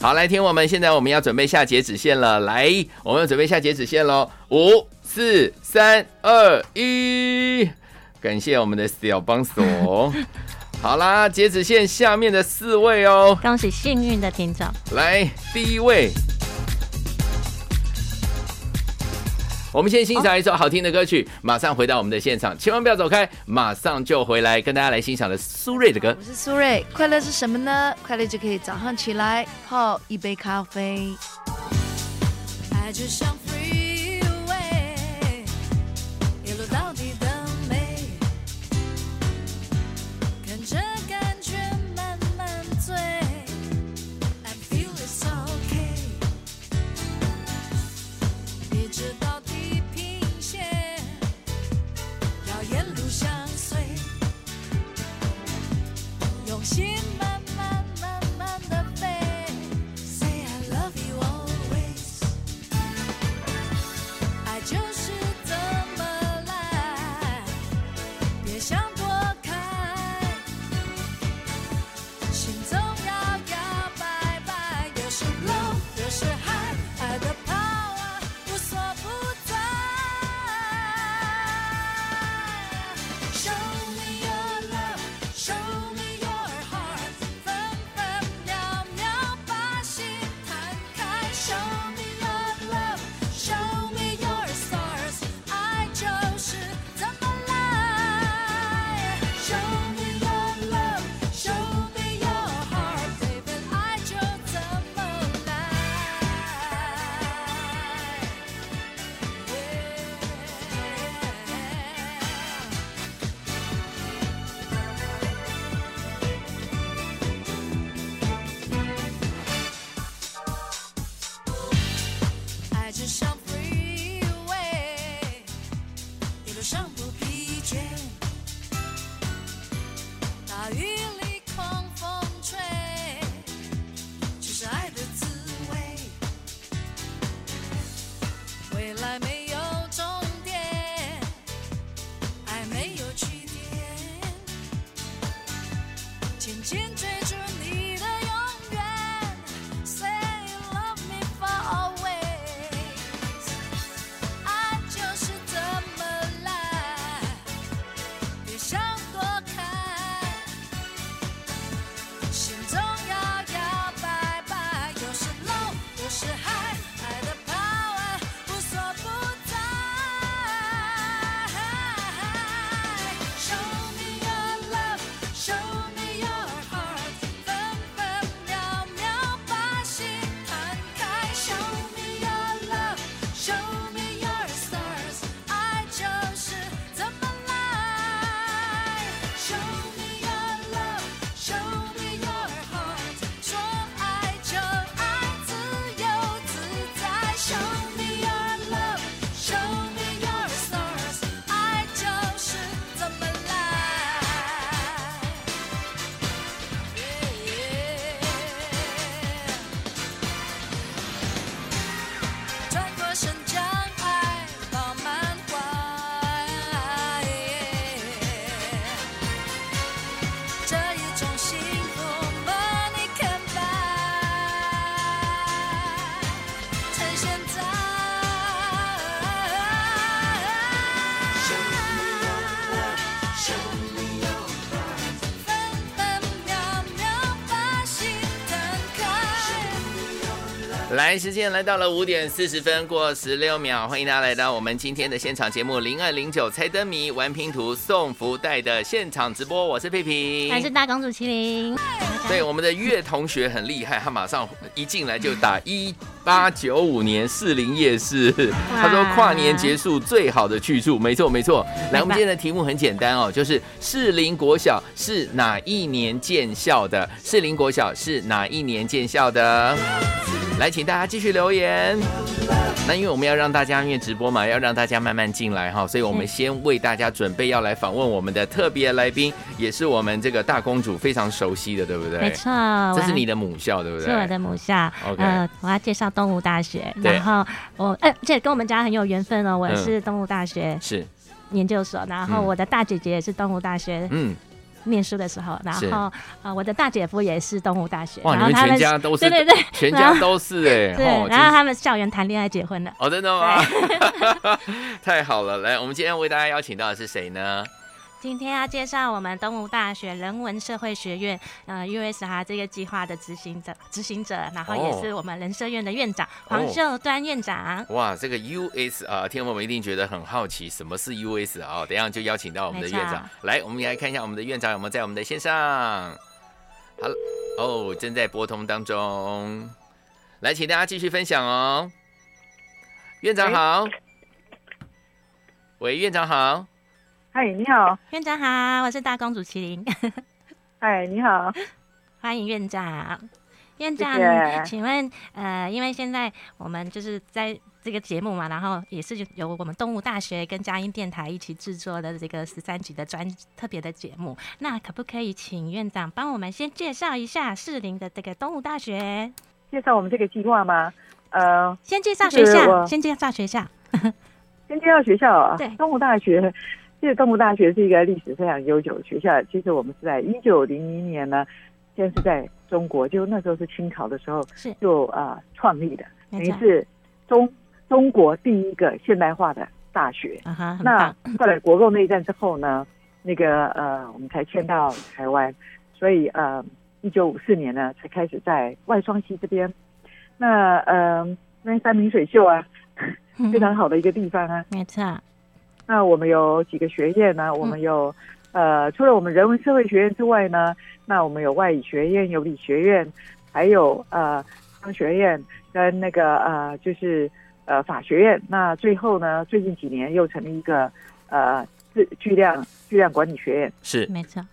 Speaker 2: 好，来听我们，现在我们要准备下截止线了，来，我们要准备下截止线喽，五、四、三、二、一。感谢我们的小帮手。好啦，截止线下面的四位哦，
Speaker 3: 恭喜幸运的听众。
Speaker 2: 来第一位，我们先欣赏一首好听的歌曲，马上回到我们的现场，千万不要走开，马上就回来跟大家来欣赏的苏芮的歌。
Speaker 11: 我是苏芮，快乐是什么呢？快乐就可以早上起来泡一杯咖啡。
Speaker 12: 来，时
Speaker 2: 间来到了五点四十分过十六秒，欢迎大家来到我们今天的现场节目零二零九猜灯谜玩拼图送福袋的现场直播，我是佩平，
Speaker 3: 还是大公主麒麟，
Speaker 2: 对，我们的岳同学很厉害，他马上一进来就打一八九五年士林夜市，他说跨年结束最好的去处，没错没错。来，我们今天的题目很简单哦，就是士林国小是哪一年建校的？士林国小是哪一年建校的？来，请大家继续留言。那因为我们要让大家因为直播嘛，要让大家慢慢进来哈，所以我们先为大家准备要来访问我们的特别来宾，也是我们这个大公主非常熟悉的，对不对？
Speaker 3: 没错，
Speaker 2: 这是你的母校，对不对？
Speaker 3: 是我的母校。
Speaker 2: OK
Speaker 3: 呃，我要介绍东吴大学，然后我哎，这跟我们家很有缘分哦。我
Speaker 2: 嗯
Speaker 3: 是东吴大学
Speaker 2: 是，
Speaker 3: 研究所，然后
Speaker 2: 嗯
Speaker 3: 我的大姐姐也是东吴大学
Speaker 2: 嗯，
Speaker 3: 念书的时候，然
Speaker 2: 是
Speaker 3: 后呃，我的大姐夫也是东吴大学，然后他
Speaker 2: 全家都是，
Speaker 3: 对对对，
Speaker 2: 全家都是哎，
Speaker 3: 对，
Speaker 2: 哦
Speaker 3: 然后他们校园谈恋爱结婚了。
Speaker 2: 哦，真的吗？太好了，来，我们今天为大家邀请到的是谁呢？
Speaker 3: 今天要介绍我们东吴大学人文社会学院呃 USR 这个计划的执行者，执行者，然后也是我们人社院的院长黄秀端院长。
Speaker 2: 哇，这个 US 啊，听众们一定觉得很好奇，什么是 US 啊？等一下就邀请到我们的院长来，我们来看一下我们的院长有没有在我们的线上。好，哦，正在拨通当中，来，请大家继续分享哦。院长好，喂，院长好。
Speaker 13: 嗨，你好，
Speaker 3: 院长好，我是大公主麒麟。
Speaker 13: 嗨，你好，
Speaker 3: 欢迎院长。院长，
Speaker 13: 谢谢
Speaker 3: 请问，呃，因为现在我们就是在这个节目嘛，然后也是由我们动物大学跟佳音电台一起制作的这个十三集的专特别的节目，那可不可以请院长帮我们先介绍一下士林的这个动物大学？
Speaker 13: 介绍我们这个计划吗？呃，
Speaker 3: 先介绍学校，先介绍学校。
Speaker 13: 先介绍学校啊，
Speaker 3: 对
Speaker 13: 动物大学。其实东吴大学是一个历史非常悠久的学校。其实我们是在一九零零年呢，先是在中国，就那时候是清朝的时候
Speaker 3: 是
Speaker 13: 就啊、创立的，等于是中中国第一个现代化的大学。
Speaker 3: 啊哈，
Speaker 13: 那
Speaker 3: 棒。
Speaker 13: 后来国共内战之后呢，那个呃，我们才迁到台湾，所以呃，一九五四年呢才开始在外双溪这边。那呃，那山明水秀啊，非常好的一个地方啊。
Speaker 3: 没错，
Speaker 13: 那我们有几个学院呢？我们有、呃，除了我们人文社会学院之外呢，那我们有外语学院、有理学院，还有呃商学院跟那个呃就是呃法学院。那最后呢，最近几年又成立一个呃巨巨量巨量管理学院。
Speaker 2: 是，
Speaker 3: 没错，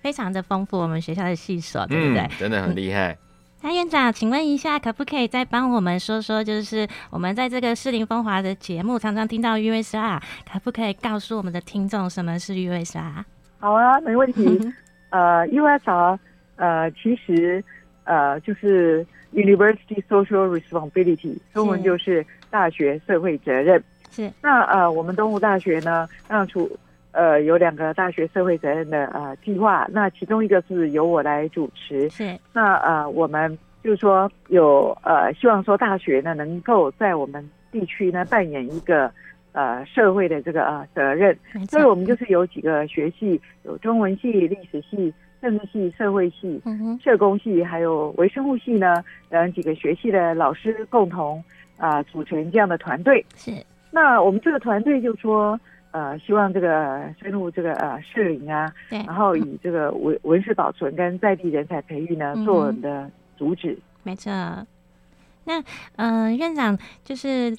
Speaker 3: 非常的丰富我们学校的系所，对不对？
Speaker 2: 嗯，真的很厉害。
Speaker 3: 那院长，请问一下，可不可以再帮我们说说，就是我们在这个士林风华的节目常常听到 USR，可不可以告诉我们的听众什么是 USR？
Speaker 13: 好啊，没问题。呃，USR 呃，其实呃就是 University Social Responsibility，中文就是大学社会责任。
Speaker 3: 是。
Speaker 13: 那呃，我们东吴大学呢，当初呃有两个大学社会责任的呃计划，那其中一个是由我来主持。
Speaker 3: 是。
Speaker 13: 那呃，我们就是说有呃，希望说大学呢能够在我们地区呢扮演一个呃社会的这个呃责任，所以我们就是有几个学系，有中文系、历史系、政治系、社会系、
Speaker 3: 嗯，
Speaker 13: 社工系，还有微生物系呢，等几个学系的老师共同啊、组成这样的团队。
Speaker 3: 是。
Speaker 13: 那我们这个团队就说。呃，希望这个深入这个呃适龄啊，
Speaker 3: 对，
Speaker 13: 然后以这个文文史保存跟在地人才培育呢做我们的主旨。
Speaker 3: 没错。那呃，院长就是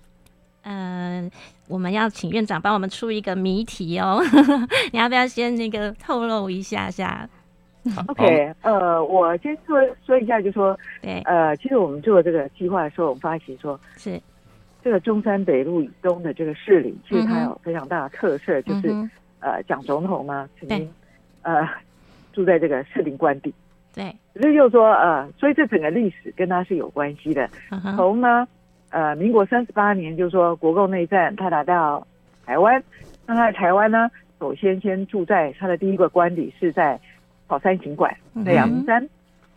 Speaker 3: 呃，我们要请院长帮我们出一个谜题哦，你要不要先那个透露一下下
Speaker 13: ？OK，呃，我先说说一下，就说，
Speaker 3: 对，
Speaker 13: 呃，其实我们做这个计划的时候，我们发现说，
Speaker 3: 是
Speaker 13: 这个中山北路以东的这个市里，其实它有非常大的特色，就是、呃，蒋总统呢曾
Speaker 3: 对。
Speaker 13: 经呃 住在这个士林官邸，
Speaker 3: 对，
Speaker 13: 所以就是说呃，所以这整个历史跟它是有关系的。
Speaker 3: 嗯
Speaker 13: 从呢呃民国三十八年，就是说国共内战，他来到台湾，那他在台湾呢，首先先住在他的第一个官邸是在草山行馆，在阳明山，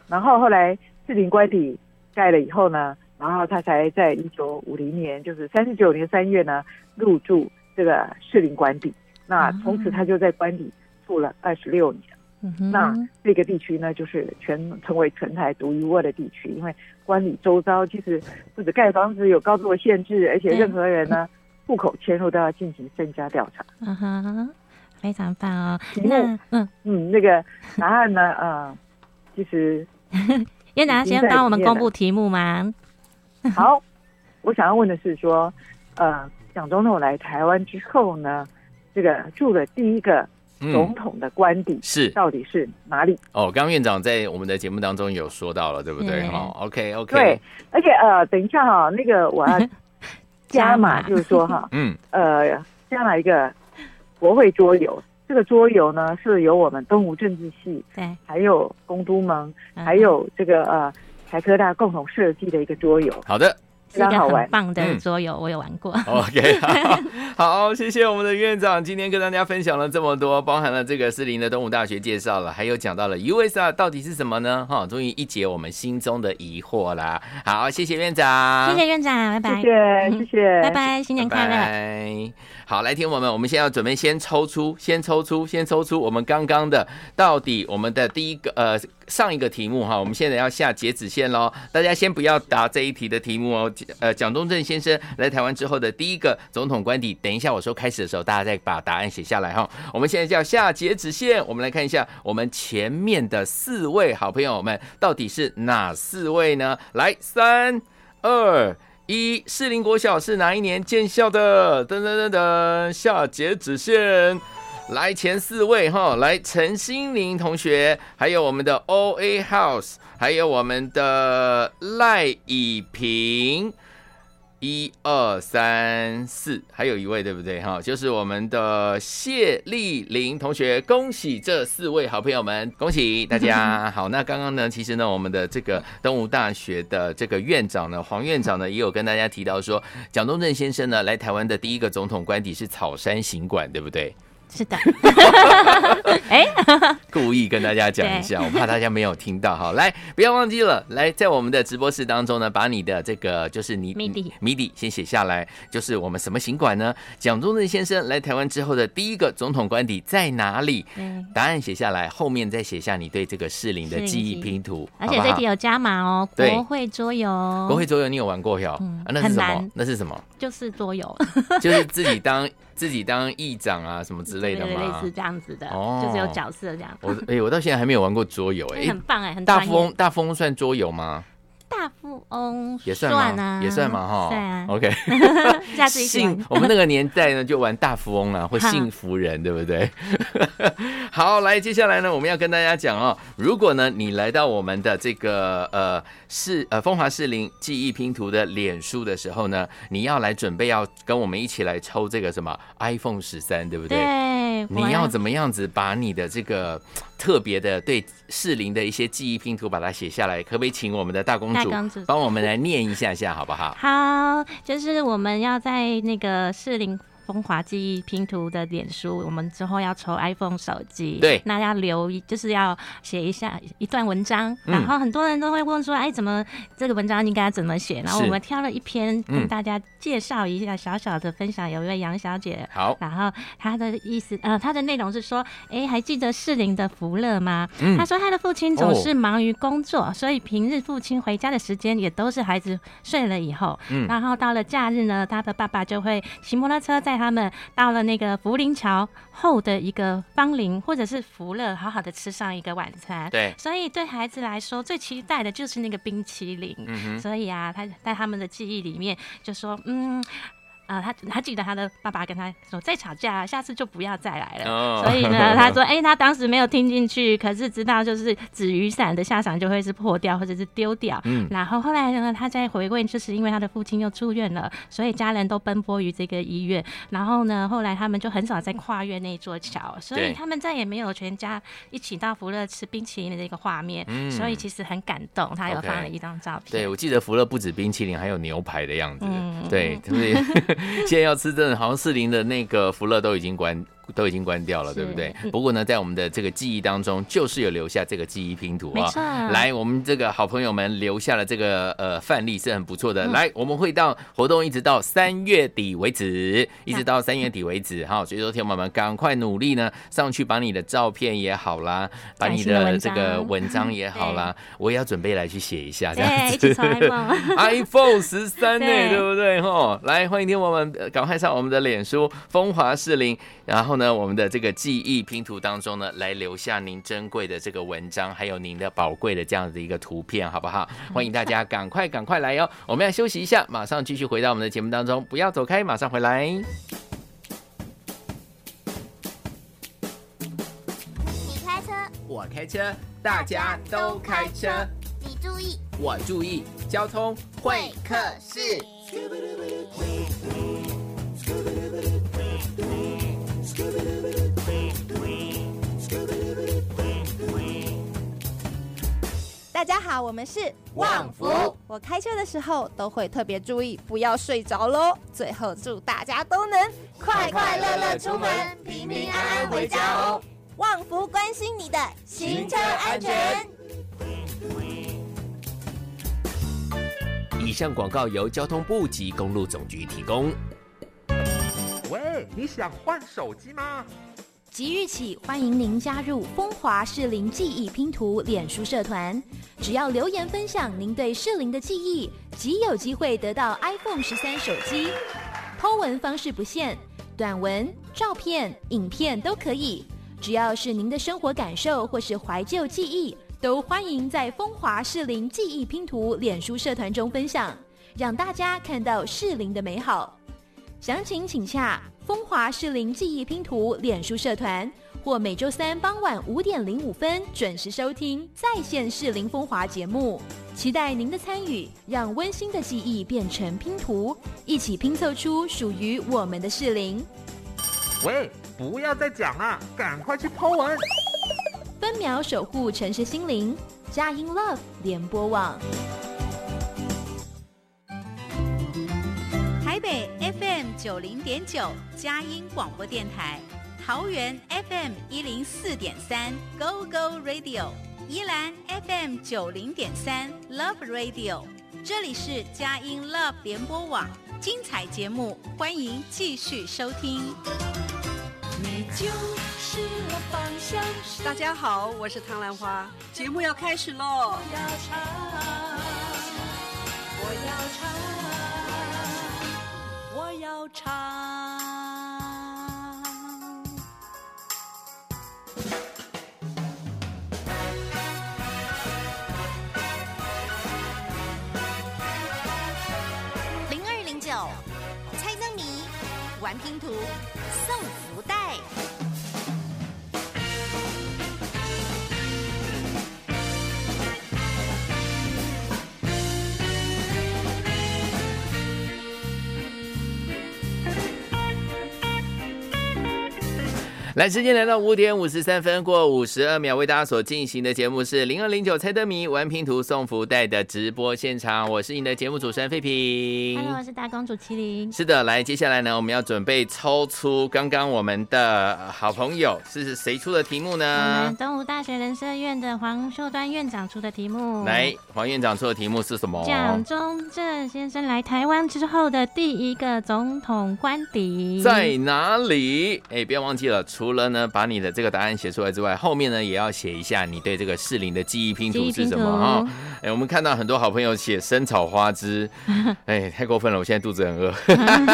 Speaker 13: 然后后来士林官邸盖了以后呢，然后他才在一九五零年，就是三十九年三月呢入住这个士林官邸，那从此他就在官邸住了二十六年。
Speaker 3: 嗯
Speaker 13: 那这个地区呢，就是全成为全台独一无二的地区，因为官邸周遭其实不止盖房子有高度的限制，而且任何人呢户口迁入都要进行身家调查。
Speaker 3: 嗯哼，非常棒哦。那嗯，
Speaker 13: 嗯，那个答案呢，呃，其实
Speaker 3: 院长先帮我们公布题目吗？
Speaker 13: 好，我想要问的是说，呃，蒋总统来台湾之后呢，这个住的第一个总统的官邸、
Speaker 2: 是。
Speaker 13: 到底是哪里？
Speaker 2: 哦，刚刚院长在我们的节目当中有说到了，对不对？
Speaker 3: 对。
Speaker 2: 哈，OK OK，
Speaker 13: 对，而且呃，等一下哈，那个我要 加码，就是说哈，
Speaker 2: 嗯，
Speaker 13: 呃，加码一个国会桌游。这个桌游呢，是由我们东吴政治系，
Speaker 3: 对，
Speaker 13: 还有公都盟，
Speaker 3: 嗯。
Speaker 13: 还有这个呃台科大共同设计的一个桌游。
Speaker 2: 好的，
Speaker 3: 是一个
Speaker 7: 非常好玩
Speaker 3: 很棒的
Speaker 2: 嗯
Speaker 3: 桌游，我有玩过。
Speaker 2: OK，好，好，谢谢我们的院长，今天跟大家分享了这么多，包含了这个士林的东吴大学介绍了，还有讲到了 USR 到底是什么呢？哈，终于一解我们心中的疑惑啦。好，谢谢院长，
Speaker 3: 谢谢院长，拜拜，
Speaker 7: 谢谢谢谢，
Speaker 3: 拜拜，新年快乐。
Speaker 2: 拜。好，来听我们，我们现在要准备先抽出，先抽出，先抽出我们刚刚的到底我们的第一个呃上一个题目哈，我们现在要下截止线喽。大家先不要答这一题的题目哦。呃，蒋中正先生来台湾之后的第一个总统官邸，等一下我说开始的时候，大家再把答案写下来哈。我们现在叫下截止线，我们来看一下我们前面的四位好朋友们到底是哪四位呢？来，三二。一士林国小是哪一年建校的？噔噔噔噔，下截止线。来前四位哈，来陈心凌同学，还有我们的 O A House，还有我们的赖以平。一二三四，还有一位对不对哈？就是我们的谢丽玲同学，恭喜这四位好朋友们，恭喜大家！好，那刚刚呢，其实呢，我们的这个东吴大学的这个院长呢，黄院长呢，也有跟大家提到说，蒋中正先生呢来台湾的第一个总统官邸是草山行馆，对不对？
Speaker 3: 是的，哎，
Speaker 2: 故意跟大家讲一下，我怕大家没有听到哈。来，不要忘记了，来在我们的直播室当中呢，把你的这个就是你
Speaker 3: 谜底
Speaker 2: 谜底先写下来，就是我们什么行馆呢？蒋中正先生来台湾之后的第一个总统官邸在哪里？答案写下来，后面再写下你对这个士林的记忆拼图，
Speaker 3: 而且这题有加码哦，国会桌游，
Speaker 2: 国会桌游你有玩过哟？
Speaker 3: 嗯
Speaker 2: 啊，那是什么？那是什么？
Speaker 3: 就是桌游，
Speaker 2: 就是自己当自己当议长啊什么之类的
Speaker 3: 吗类似？这样子的，
Speaker 2: 哦
Speaker 3: 就是有角色这样，
Speaker 2: 我哎、我到现在还没有玩过桌游哎、
Speaker 3: 很棒哎，很
Speaker 2: 大
Speaker 3: 专业
Speaker 2: 富翁大富翁算桌游吗？
Speaker 3: 大富翁
Speaker 2: 也算吗？
Speaker 3: 啊，
Speaker 2: 也算嘛哈。
Speaker 3: 对啊
Speaker 2: OK，
Speaker 3: 下次一起
Speaker 2: 幸我们那个年代呢，就玩大富翁啊，或幸福人，对不对？好，来，接下来呢，我们要跟大家讲哦，如果呢你来到我们的这个呃市呃风华士林记忆拼图的脸书的时候呢，你要来准备要跟我们一起来抽这个什么 iPhone 十三，对不对？
Speaker 3: 对，
Speaker 2: 你要怎么样子把你的这个 特别的对适龄的一些记忆拼图把它写下来？可不可以请我们的大公主帮我们来念一下下，好不好？
Speaker 3: 好，就是我们要在那个士林。风华记忆拼图的脸书，我们之后要抽 iPhone 手机，
Speaker 2: 对
Speaker 3: 那要留一，就是要写一下一段文章，
Speaker 2: 嗯
Speaker 3: 然后很多人都会问说，哎，怎么这个文章应该怎么写？然后我们挑了一篇
Speaker 2: 嗯
Speaker 3: 跟大家介绍一下，小小的分享。有一位杨小姐，
Speaker 2: 好，
Speaker 3: 然后她的意思，呃，她的内容是说，哎，还记得适龄的福乐吗？
Speaker 2: 嗯
Speaker 3: 她说她的父亲总
Speaker 2: 哦
Speaker 3: 是忙于工作，所以平日父亲回家的时间也都是孩子睡了以后。
Speaker 2: 嗯
Speaker 3: 然后到了假日呢，他的爸爸就会骑摩托车载他们到了那个福林桥后的一个芳林或者是福乐，好好的吃上一个晚餐。
Speaker 2: 对
Speaker 3: 所以对孩子来说，最期待的就是那个冰淇淋。
Speaker 2: 嗯哼，
Speaker 3: 所以啊，他在他们的记忆里面就说，嗯。啊、他他记得他的爸爸跟他说，再吵架，下次就不要再来了。
Speaker 2: 哦
Speaker 3: 所以呢，他说，哎、他当时没有听进去，可是知道就是纸雨伞的下场就会是破掉或者是丢掉。
Speaker 2: 嗯
Speaker 3: 然后后来呢，他再回问，就是因为他的父亲又住院了，所以家人都奔波于这个医院。然后呢，后来他们就很少再跨越那座桥，所以他们再也没有全家一起到福乐吃冰淇淋的这个画面。
Speaker 2: 嗯
Speaker 3: 所以其实很感动，他有放了一张照片。
Speaker 2: 对，我记得福乐不止冰淇淋，还有牛排的样子。
Speaker 3: 嗯
Speaker 2: 对，所以 现在要吃真的，好像士林的那个福乐都已经关。都已经关掉了，对不对？
Speaker 3: 嗯
Speaker 2: 不过呢，在我们的这个记忆当中，就是有留下这个记忆拼图啊。来，我们这个好朋友们留下了这个呃范例是很不错的。
Speaker 3: 嗯
Speaker 2: 来，我们会到活动一直到三月底为止，一直到三月底为止哈。所以说，天友们赶快努力呢，上去把你的照片也好啦，把你的这个文章也好啦，我也要准备来去写一下这样
Speaker 3: 对，
Speaker 2: 子。
Speaker 3: 一起抽 iPhone。
Speaker 2: 十三呢，
Speaker 3: 对
Speaker 2: 对不对？哈，来欢迎天宝们呃赶快上我们的脸书风华士林，然后呢，我们的这个记忆拼图当中呢，来留下您珍贵的这个文章，还有您的宝贵的这样的一个图片，好不好？欢迎大家赶快赶快来哟！我们要休息一下，马上继续回到我们的节目当中，不要走开，马上回来。
Speaker 8: 你开车，
Speaker 2: 我开车，大家都开车，
Speaker 8: 你注意，
Speaker 2: 我注意交通
Speaker 8: 会客室。
Speaker 14: 大家好，我们是旺福。我开车的时候都会特别注意，不要睡着喽。最后祝大家都能
Speaker 12: 快快乐乐出门，平平安安回家哦。
Speaker 14: 旺福关心你的
Speaker 12: 行车安全。
Speaker 15: 以上广告由交通部及公路总局提供。
Speaker 16: 喂，你想换手机吗？
Speaker 17: 即日起，欢迎您加入风华士林记忆拼图脸书社团，只要留言分享您对士林的记忆，即有机会得到 iPhone 十三手机。偷文方式不限，短文、照片、影片都可以，只要是您的生活感受或是怀旧记忆，都欢迎在风华士林记忆拼图脸书社团中分享，让大家看到士林的美好。详情请洽风华士林记忆拼图脸书社团，或每周三傍晚五点零五分准时收听在线士林风华节目。期待您的参与，让温馨的记忆变成拼图，一起拼凑出属于我们的士林。
Speaker 16: 喂，不要再讲了，赶快去抛文。
Speaker 17: 分秒守护城市心灵，佳音 Love 联播网。
Speaker 18: 九零点九佳音广播电台，桃园 FM 一零四点三 Go Go Radio，宜兰 FM 九零点三 Love Radio，这里是佳音 Love 联播网，精彩节目，欢迎继续收听。
Speaker 12: 你就是我方向。
Speaker 19: 大家好，我是唐兰花，节目要开始喽。
Speaker 12: 我要唱，我要唱。唱。
Speaker 1: 零二零九猜灯谜玩拼图
Speaker 2: 来，时间来到五点五十三分过五十二秒，为大家所进行的节目是零二零九猜灯谜玩拼图送福袋的直播现场，我是你的节目主持人费平。
Speaker 3: Hello，我是大公主麒麟。
Speaker 2: 是的，来，接下来呢，我们要准备抽出刚刚我们的好朋友是谁出的题目
Speaker 3: 我
Speaker 2: 呢
Speaker 3: 们？东吴大学人社院的黄秀端院长出的题目。
Speaker 2: 来，黄院长出的题目是什么？
Speaker 3: 蒋中正先生来台湾之后的第一个总统官邸
Speaker 2: 在哪里？哎，不要忘记了，除了呢把你的这个答案写出来之外，后面呢也要写一下你对这个适龄的记忆拼图是什么哈。哎，我们看到很多好朋友写生草花枝，哎，太过分了，我现在肚子很饿。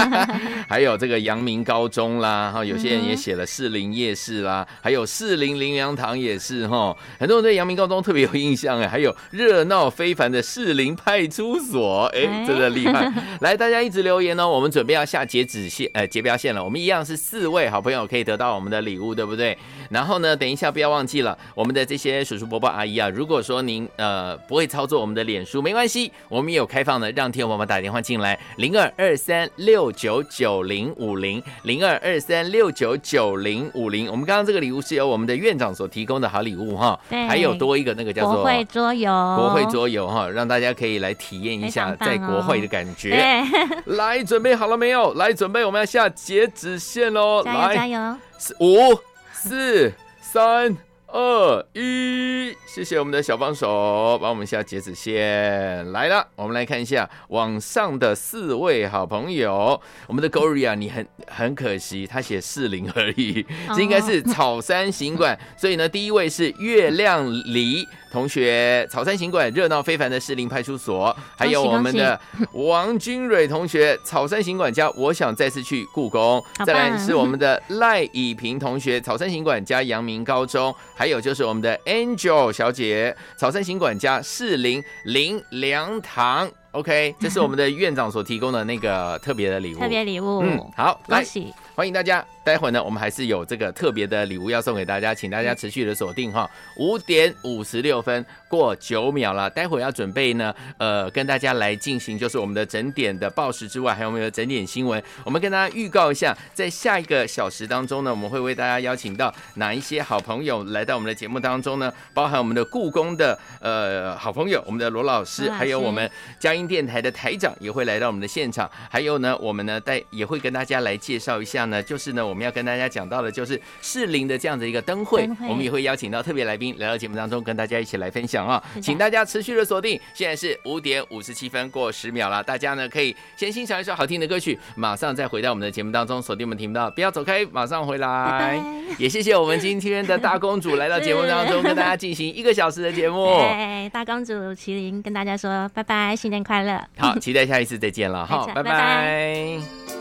Speaker 2: 还有这个阳明高中啦，哈，有些人也写了士林夜市啦，还有士林林良堂也是哈，很多人对阳明高中特别有印象哎，还有热闹非凡的士林派出所，哎，真的厉害。来，大家一直留言哦，我们准备要下截止线，呃，截标线了。我们一样是四位好朋友可以得到我们的礼物，对不对？然后呢，等一下不要忘记了，我们的这些叔叔伯伯阿姨啊，如果说您呃不会操作我们的脸书，没关系，我们也有开放的，让听众朋友们打电话进来，零二二三六九九零五零零二二三六九九零五零。我们刚刚这个礼物是由我们的院长所提供的好礼物哈，
Speaker 3: 对
Speaker 2: 还有多一个那个叫做
Speaker 3: 国会桌游，
Speaker 2: 国会桌游哈，让大家可以来体验一下在国会的感觉。
Speaker 3: 对，
Speaker 2: 来，准备好了没有？来，准备，我们要下截止线喽！
Speaker 3: 加油
Speaker 2: 来，
Speaker 3: 加油！
Speaker 2: 四五、四、三、二、一，谢谢我们的小帮手帮我们下截止线。来了，我们来看一下网上的四位好朋友。我们的 Gloria，你很很可惜，他写四零而已，这应该是草山行馆。所以呢，第一位是月亮梨。同学，草山行馆热闹非凡的士林派出所，还有我们的王君蕊同学，草山行馆家我想再次去故宫，再来是我们的赖以平同学，草山行馆家阳明高中，还有就是我们的 Angel 小姐，草山行馆家士林林良堂。OK，这是我们的院长所提供的那个 特别的礼物。
Speaker 3: 特别礼物，
Speaker 2: 嗯，好，来
Speaker 3: 恭喜！
Speaker 2: 欢迎大家。待会呢，我们还是有这个特别的礼物要送给大家，请大家持续的锁定哈。五点五十六分过九秒了，待会要准备呢，呃，跟大家来进行就是我们的整点的报时之外，还有我们的整点新闻。我们跟大家预告一下，在下一个小时当中呢，我们会为大家邀请到哪一些好朋友来到我们的节目当中呢？包含我们的故宫的呃好朋友，我们的罗老师，还有我们佳音电台的台长也会来到我们的现场。还有呢，我们呢带也会跟大家来介绍一下呢，就是呢我们要跟大家讲到的就是适龄的这样的一个灯会，我们也会邀请到特别来宾来到节目当中跟大家一起来分享啊，请大家持续的锁定。现在是五点五十七分过十秒了，大家呢可以先欣赏一首好听的歌曲，马上再回到我们的节目当中，锁定我们频道，不要走开，马上回来。也谢谢我们今天的大公主来到节目当中，跟大家进行一个小时的节目。
Speaker 3: 哎，大公主麒麟跟大家说拜拜，新年快乐！
Speaker 2: 好，期待下一次再见了哈，拜拜。
Speaker 12: 好好